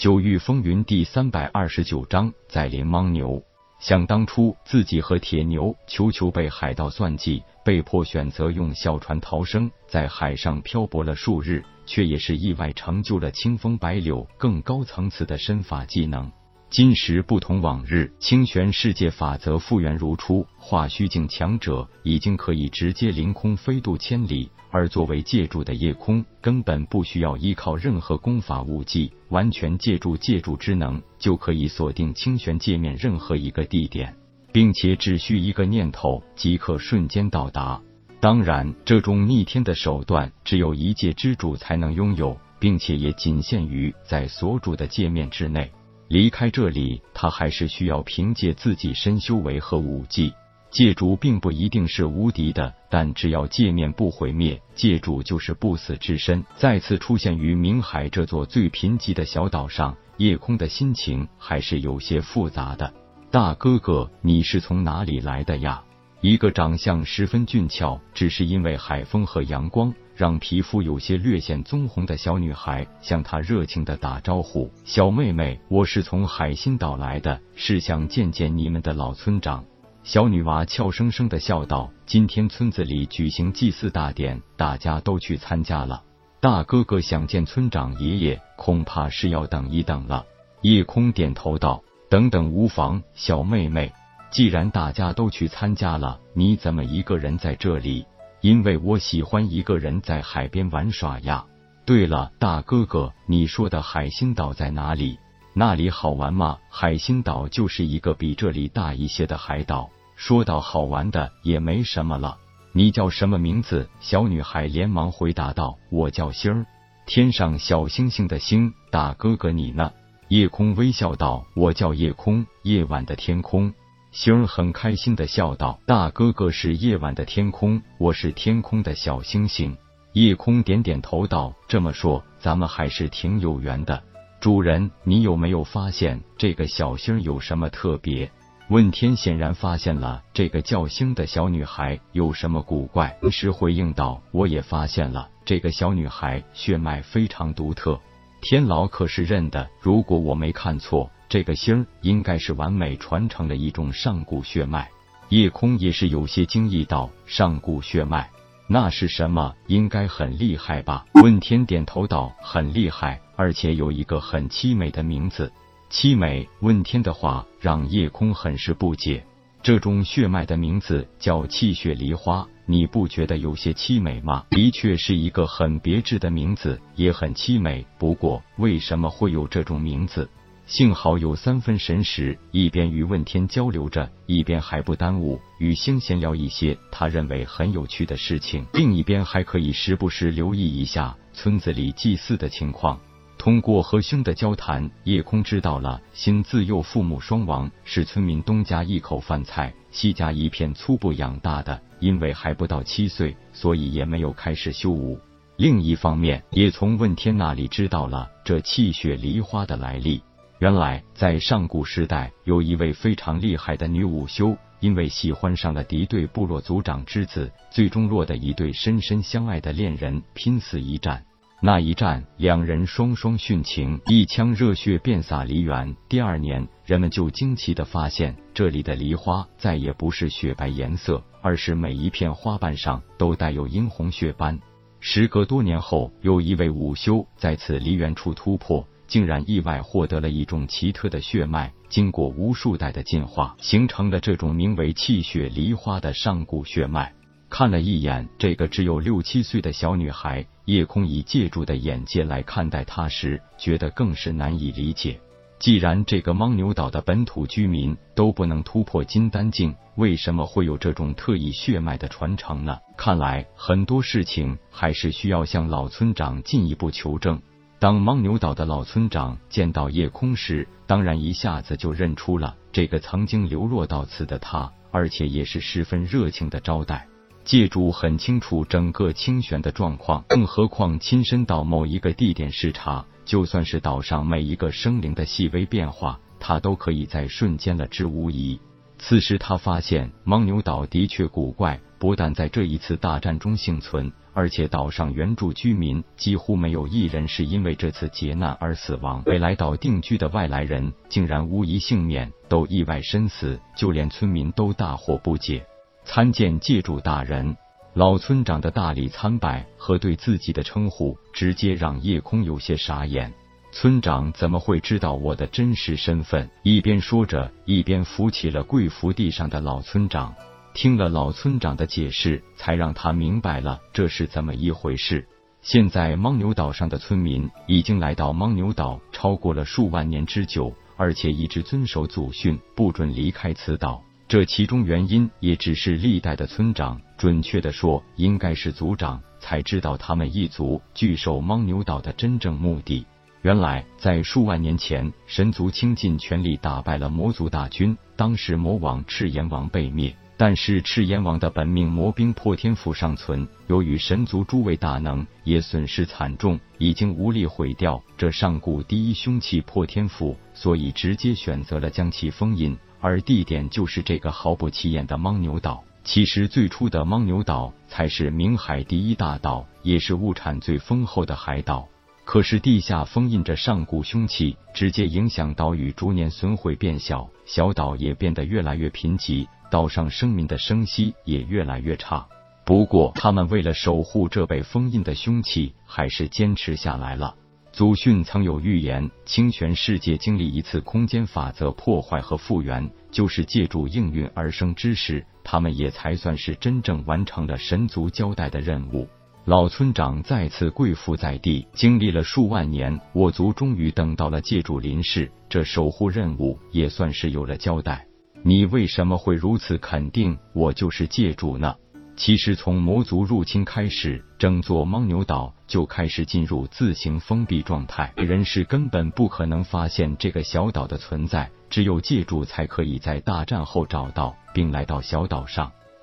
九域风云第三百二十九章在临莽牛。想当初自己和铁牛球球被海盗算计，被迫选择用小船逃生，在海上漂泊了数日，却也是意外成就了清风白柳更高层次的身法技能。今时不同往日，清玄世界法则复原如初，化虚境强者已经可以直接凌空飞渡千里，而作为借助的夜空，根本不需要依靠任何功法武技，完全借助借助之能，就可以锁定清玄界面任何一个地点，并且只需一个念头即可瞬间到达。当然，这种逆天的手段，只有一界之主才能拥有，并且也仅限于在所主的界面之内。离开这里，他还是需要凭借自己身修为和武技。界主并不一定是无敌的，但只要界面不毁灭，界主就是不死之身。再次出现于明海这座最贫瘠的小岛上，夜空的心情还是有些复杂的。大哥哥，你是从哪里来的呀？一个长相十分俊俏，只是因为海风和阳光。让皮肤有些略显棕红的小女孩向他热情的打招呼：“小妹妹，我是从海心岛来的，是想见见你们的老村长。”小女娃俏生生的笑道：“今天村子里举行祭祀大典，大家都去参加了。大哥哥想见村长爷爷，恐怕是要等一等了。”夜空点头道：“等等无妨，小妹妹，既然大家都去参加了，你怎么一个人在这里？”因为我喜欢一个人在海边玩耍呀。对了，大哥哥，你说的海心岛在哪里？那里好玩吗？海心岛就是一个比这里大一些的海岛。说到好玩的，也没什么了。你叫什么名字？小女孩连忙回答道：“我叫星儿，天上小星星的星。大哥哥你呢？”夜空微笑道：“我叫夜空，夜晚的天空。”星很开心的笑道：“大哥哥是夜晚的天空，我是天空的小星星。”夜空点点头道：“这么说，咱们还是挺有缘的。主人，你有没有发现这个小星有什么特别？”问天显然发现了这个叫星的小女孩有什么古怪，于是回应道：“我也发现了，这个小女孩血脉非常独特。天老可是认的，如果我没看错。”这个星儿应该是完美传承了一种上古血脉。夜空也是有些惊异道：“上古血脉，那是什么？应该很厉害吧？”问天点头道：“很厉害，而且有一个很凄美的名字。”凄美？问天的话让夜空很是不解。这种血脉的名字叫气血梨花，你不觉得有些凄美吗？的确是一个很别致的名字，也很凄美。不过，为什么会有这种名字？幸好有三分神识，一边与问天交流着，一边还不耽误与星闲聊一些他认为很有趣的事情；另一边还可以时不时留意一下村子里祭祀的情况。通过和星的交谈，夜空知道了星自幼父母双亡，是村民东家一口饭菜，西家一片粗布养大的。因为还不到七岁，所以也没有开始修武。另一方面，也从问天那里知道了这气血梨花的来历。原来，在上古时代，有一位非常厉害的女武修，因为喜欢上了敌对部落族长之子，最终落得一对深深相爱的恋人拼死一战。那一战，两人双双殉情，一腔热血遍洒梨园。第二年，人们就惊奇的发现，这里的梨花再也不是雪白颜色，而是每一片花瓣上都带有殷红血斑。时隔多年后，有一位武修在此梨园处突破。竟然意外获得了一种奇特的血脉，经过无数代的进化，形成了这种名为气血梨花的上古血脉。看了一眼这个只有六七岁的小女孩，夜空以借助的眼界来看待她时，觉得更是难以理解。既然这个牦牛岛的本土居民都不能突破金丹境，为什么会有这种特异血脉的传承呢？看来很多事情还是需要向老村长进一步求证。当牦牛岛的老村长见到夜空时，当然一下子就认出了这个曾经流落到此的他，而且也是十分热情的招待。界主很清楚整个清玄的状况，更何况亲身到某一个地点视察，就算是岛上每一个生灵的细微变化，他都可以在瞬间了知无疑。此时他发现牦牛岛的确古怪，不但在这一次大战中幸存，而且岛上原住居民几乎没有一人是因为这次劫难而死亡。未来岛定居的外来人竟然无一幸免，都意外身死，就连村民都大惑不解。参见借主大人。老村长的大礼参拜和对自己的称呼，直接让叶空有些傻眼。村长怎么会知道我的真实身份？一边说着，一边扶起了跪伏地上的老村长。听了老村长的解释，才让他明白了这是怎么一回事。现在牦牛岛上的村民已经来到牦牛岛超过了数万年之久，而且一直遵守祖训，不准离开此岛。这其中原因也只是历代的村长，准确的说，应该是族长，才知道他们一族聚守牦牛岛的真正目的。原来，在数万年前，神族倾尽全力打败了魔族大军。当时魔王赤炎王被灭，但是赤炎王的本命魔兵破天斧尚存。由于神族诸位大能也损失惨重，已经无力毁掉这上古第一凶器破天斧，所以直接选择了将其封印，而地点就是这个毫不起眼的牦牛岛。其实，最初的牦牛岛才是冥海第一大岛，也是物产最丰厚的海岛。可是地下封印着上古凶器，直接影响岛屿逐年损毁变小，小岛也变得越来越贫瘠，岛上生民的生息也越来越差。不过，他们为了守护这被封印的凶器，还是坚持下来了。祖训曾有预言，清泉世界经历一次空间法则破坏和复原，就是借助应运而生之时，他们也才算是真正完成了神族交代的任务。老村长再次跪伏在地，经历了数万年，我族终于等到了借主临世，这守护任务也算是有了交代。你为什么会如此肯定我就是借主呢？其实从魔族入侵开始，整座牦牛岛就开始进入自行封闭状态，人是根本不可能发现这个小岛的存在，只有借主才可以在大战后找到并来到小岛上。